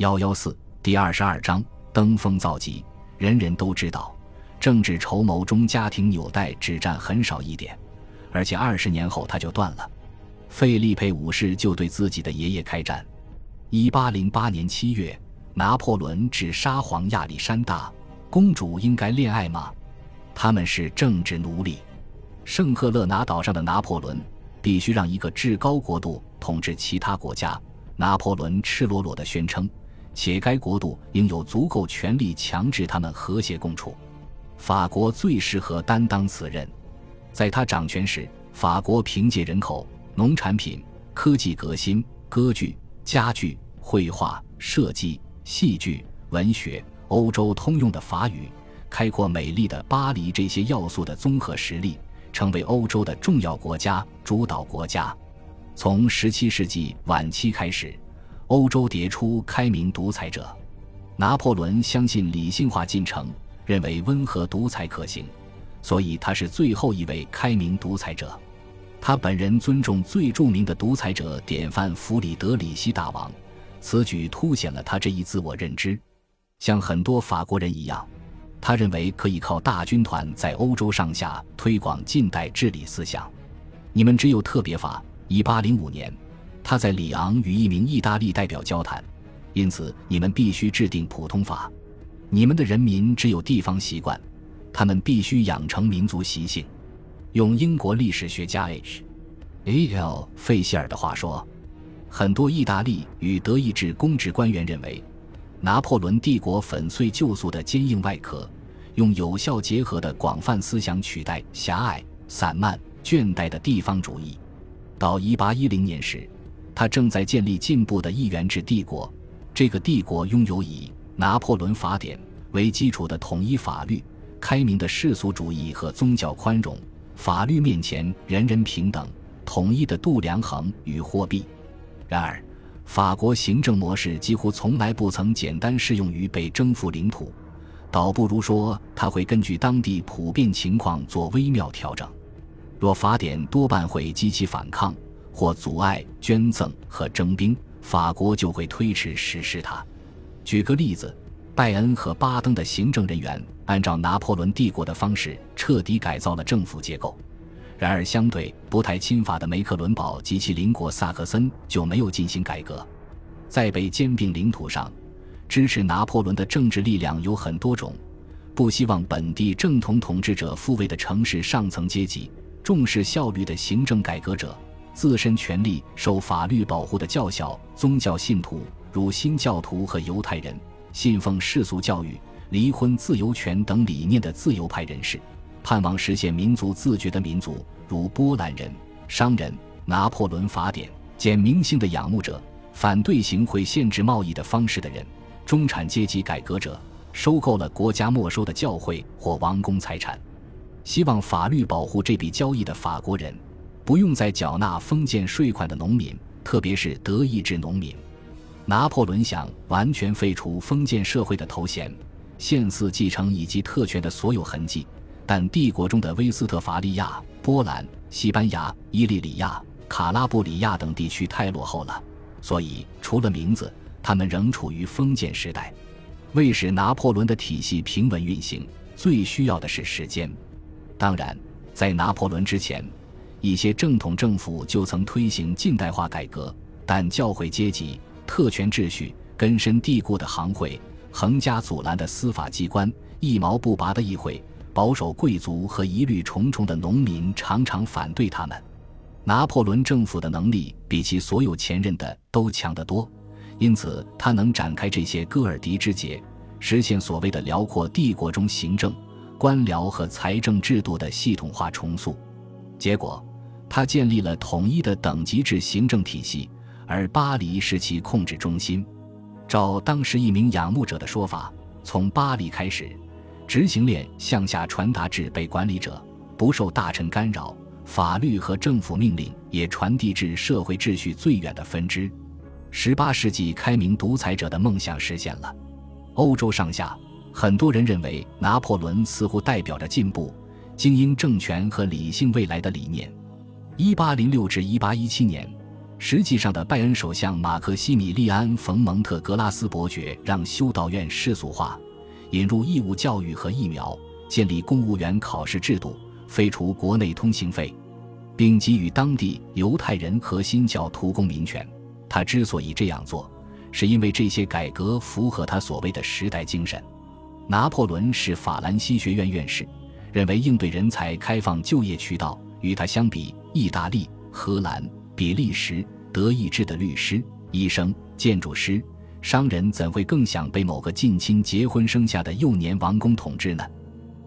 幺幺四第二十二章登峰造极。人人都知道，政治筹谋中家庭纽带只占很少一点，而且二十年后他就断了。费利佩五世就对自己的爷爷开战。一八零八年七月，拿破仑指沙皇亚历山大：“公主应该恋爱吗？他们是政治奴隶。”圣赫勒拿岛上的拿破仑必须让一个至高国度统治其他国家。拿破仑赤裸裸地宣称。且该国度应有足够权力强制他们和谐共处。法国最适合担当此任。在他掌权时，法国凭借人口、农产品、科技革新、歌剧、家具、绘画、设计、戏剧、文学、欧洲通用的法语、开阔美丽的巴黎这些要素的综合实力，成为欧洲的重要国家、主导国家。从17世纪晚期开始。欧洲迭出开明独裁者，拿破仑相信理性化进程，认为温和独裁可行，所以他是最后一位开明独裁者。他本人尊重最著名的独裁者典范弗里德里希大王，此举凸显了他这一自我认知。像很多法国人一样，他认为可以靠大军团在欧洲上下推广近代治理思想。你们只有特别法。一八零五年。他在里昂与一名意大利代表交谈，因此你们必须制定普通法。你们的人民只有地方习惯，他们必须养成民族习性。用英国历史学家 H. A. L. 费希尔的话说，很多意大利与德意志公职官员认为，拿破仑帝国粉碎旧俗的坚硬外壳，用有效结合的广泛思想取代狭隘、散漫、倦怠的地方主义。到1810年时。他正在建立进步的一元制帝国，这个帝国拥有以《拿破仑法典》为基础的统一法律、开明的世俗主义和宗教宽容、法律面前人人平等、统一的度量衡与货币。然而，法国行政模式几乎从来不曾简单适用于被征服领土，倒不如说他会根据当地普遍情况做微妙调整。若法典多半会激起反抗。或阻碍捐赠和征兵，法国就会推迟实施它。举个例子，拜恩和巴登的行政人员按照拿破仑帝国的方式彻底改造了政府结构，然而相对不太亲法的梅克伦堡及其邻国萨克森就没有进行改革。在被兼并领土上，支持拿破仑的政治力量有很多种：不希望本地正统统治者复位的城市上层阶级，重视效率的行政改革者。自身权利受法律保护的较小宗教信徒，如新教徒和犹太人；信奉世俗教育、离婚自由权等理念的自由派人士；盼望实现民族自觉的民族，如波兰人、商人；拿破仑法典简明性的仰慕者；反对行贿限制贸易的方式的人；中产阶级改革者；收购了国家没收的教会或王公财产；希望法律保护这笔交易的法国人。不用再缴纳封建税款的农民，特别是德意志农民，拿破仑想完全废除封建社会的头衔、献祀继承以及特权的所有痕迹。但帝国中的威斯特伐利亚、波兰、西班牙、伊利里亚、卡拉布里亚等地区太落后了，所以除了名字，他们仍处于封建时代。为使拿破仑的体系平稳运行，最需要的是时间。当然，在拿破仑之前。一些正统政府就曾推行近代化改革，但教会阶级、特权秩序、根深蒂固的行会、横加阻拦的司法机关、一毛不拔的议会、保守贵族和疑虑重重的农民常常反对他们。拿破仑政府的能力比其所有前任的都强得多，因此他能展开这些戈尔迪之节，实现所谓的辽阔帝国中行政、官僚和财政制度的系统化重塑。结果。他建立了统一的等级制行政体系，而巴黎是其控制中心。照当时一名仰慕者的说法，从巴黎开始，执行链向下传达至被管理者，不受大臣干扰；法律和政府命令也传递至社会秩序最远的分支。十八世纪开明独裁者的梦想实现了。欧洲上下很多人认为，拿破仑似乎代表着进步、精英政权和理性未来的理念。一八零六至一八一七年，实际上的拜恩首相马克西米利安·冯·蒙特格拉斯伯爵让修道院世俗化，引入义务教育和疫苗，建立公务员考试制度，废除国内通行费，并给予当地犹太人和新教徒公民权。他之所以这样做，是因为这些改革符合他所谓的时代精神。拿破仑是法兰西学院院士，认为应对人才开放就业渠道。与他相比，意大利、荷兰。比利时、德意志的律师、医生、建筑师、商人怎会更想被某个近亲结婚生下的幼年王公统治呢？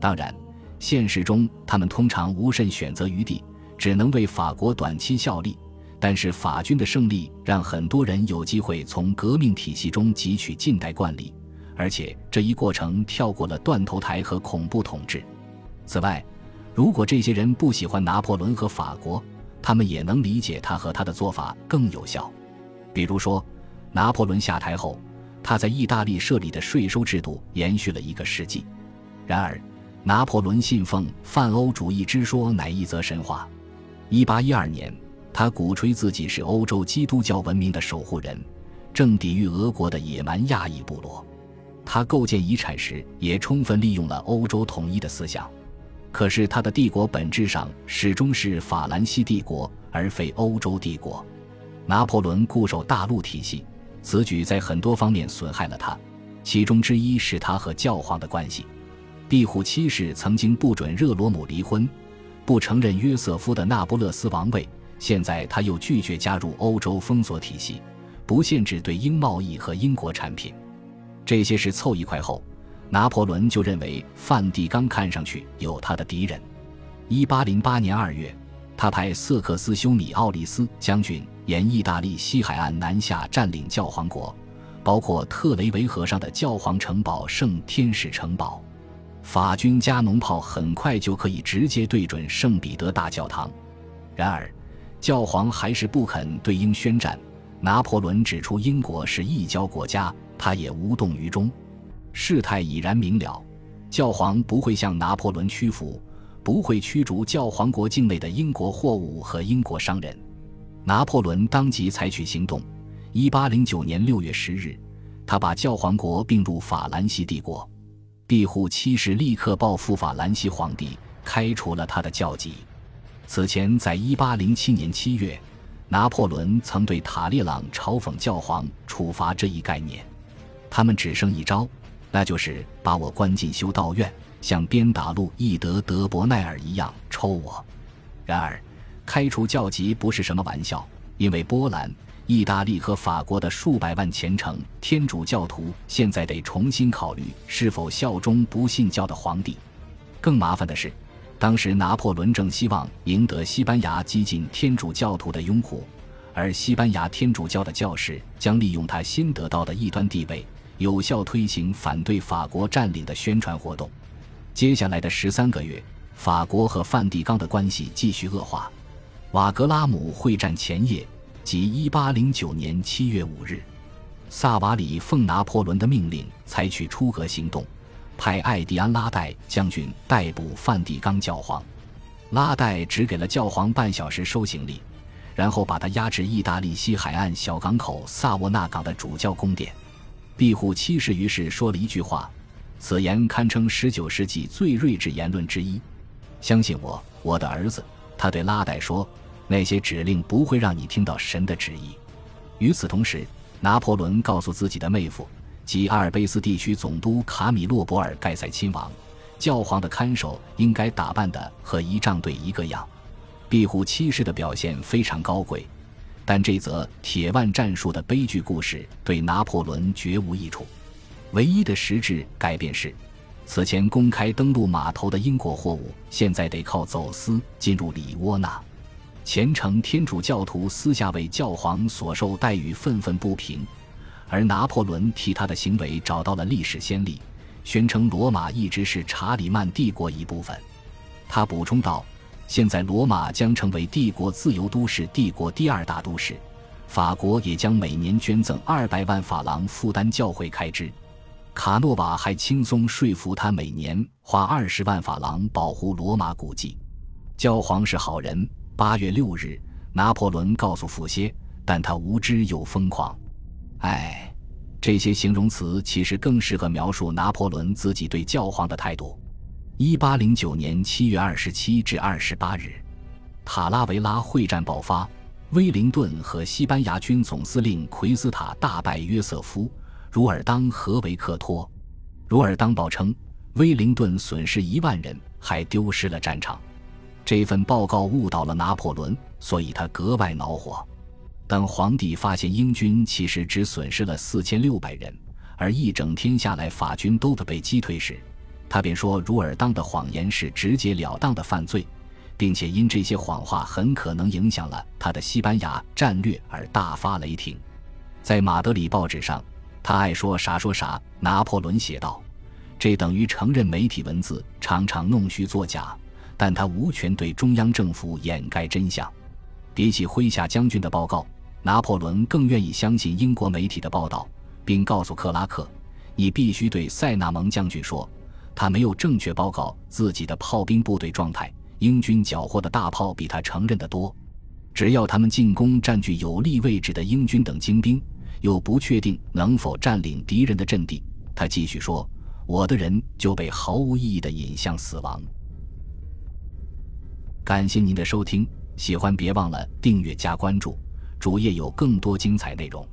当然，现实中他们通常无甚选择余地，只能为法国短期效力。但是法军的胜利让很多人有机会从革命体系中汲取近代惯例，而且这一过程跳过了断头台和恐怖统治。此外，如果这些人不喜欢拿破仑和法国，他们也能理解他和他的做法更有效，比如说，拿破仑下台后，他在意大利设立的税收制度延续了一个世纪。然而，拿破仑信奉泛欧主义之说乃一则神话。1812年，他鼓吹自己是欧洲基督教文明的守护人，正抵御俄国的野蛮亚裔部落。他构建遗产时也充分利用了欧洲统一的思想。可是他的帝国本质上始终是法兰西帝国，而非欧洲帝国。拿破仑固守大陆体系，此举在很多方面损害了他，其中之一是他和教皇的关系。庇护七世曾经不准热罗姆离婚，不承认约瑟夫的那不勒斯王位，现在他又拒绝加入欧洲封锁体系，不限制对英贸易和英国产品。这些事凑一块后。拿破仑就认为梵蒂冈看上去有他的敌人。一八零八年二月，他派瑟克斯修米奥利斯将军沿意大利西海岸南下，占领教皇国，包括特雷维河上的教皇城堡圣天使城堡。法军加农炮很快就可以直接对准圣彼得大教堂。然而，教皇还是不肯对英宣战。拿破仑指出，英国是异教国家，他也无动于衷。事态已然明了，教皇不会向拿破仑屈服，不会驱逐教皇国境内的英国货物和英国商人。拿破仑当即采取行动。一八零九年六月十日，他把教皇国并入法兰西帝国。庇护七世立刻报复法兰西皇帝，开除了他的教籍。此前，在一八零七年七月，拿破仑曾对塔列朗嘲讽教皇处罚这一概念。他们只剩一招。那就是把我关进修道院，像鞭打路易德·德伯奈尔一样抽我。然而，开除教籍不是什么玩笑，因为波兰、意大利和法国的数百万虔诚天主教徒现在得重新考虑是否效忠不信教的皇帝。更麻烦的是，当时拿破仑正希望赢得西班牙激进天主教徒的拥护，而西班牙天主教的教士将利用他新得到的异端地位。有效推行反对法国占领的宣传活动。接下来的十三个月，法国和梵蒂冈的关系继续恶化。瓦格拉姆会战前夜，即一八零九年七月五日，萨瓦里奉拿破仑的命令采取出格行动，派艾迪安拉代将军逮捕梵蒂冈教皇。拉代只给了教皇半小时收行李，然后把他押至意大利西海岸小港口萨沃纳港的主教宫殿。庇护七世于是说了一句话，此言堪称十九世纪最睿智言论之一。相信我，我的儿子，他对拉代说：“那些指令不会让你听到神的旨意。”与此同时，拿破仑告诉自己的妹夫及阿尔卑斯地区总督卡米洛·博尔盖塞亲王，教皇的看守应该打扮的和仪仗队一个样。庇护七世的表现非常高贵。但这则铁腕战术的悲剧故事对拿破仑绝无益处。唯一的实质改变是，此前公开登陆码头的英国货物，现在得靠走私进入里窝纳。虔诚天主教徒私下为教皇所受待遇愤愤不平，而拿破仑替他的行为找到了历史先例，宣称罗马一直是查理曼帝国一部分。他补充道。现在，罗马将成为帝国自由都市，帝国第二大都市。法国也将每年捐赠二百万法郎负担教会开支。卡诺瓦还轻松说服他每年花二十万法郎保护罗马古迹。教皇是好人。八月六日，拿破仑告诉傅歇，但他无知又疯狂。哎，这些形容词其实更适合描述拿破仑自己对教皇的态度。一八零九年七月二十七至二十八日，塔拉维拉会战爆发，威灵顿和西班牙军总司令奎斯塔大败约瑟夫·茹尔当和维克托。茹尔当报称，威灵顿损失一万人，还丢失了战场。这份报告误导了拿破仑，所以他格外恼火。等皇帝发现英军其实只损失了四千六百人，而一整天下来法军都得被击退时，他便说茹尔当的谎言是直截了当的犯罪，并且因这些谎话很可能影响了他的西班牙战略而大发雷霆。在马德里报纸上，他爱说啥说啥。拿破仑写道：“这等于承认媒体文字常常弄虚作假，但他无权对中央政府掩盖真相。”比起麾下将军的报告。拿破仑更愿意相信英国媒体的报道，并告诉克拉克：“你必须对塞纳蒙将军说，他没有正确报告自己的炮兵部队状态。英军缴获的大炮比他承认的多。只要他们进攻占据有利位置的英军等精兵，又不确定能否占领敌人的阵地。”他继续说：“我的人就被毫无意义的引向死亡。”感谢您的收听，喜欢别忘了订阅加关注。主页有更多精彩内容。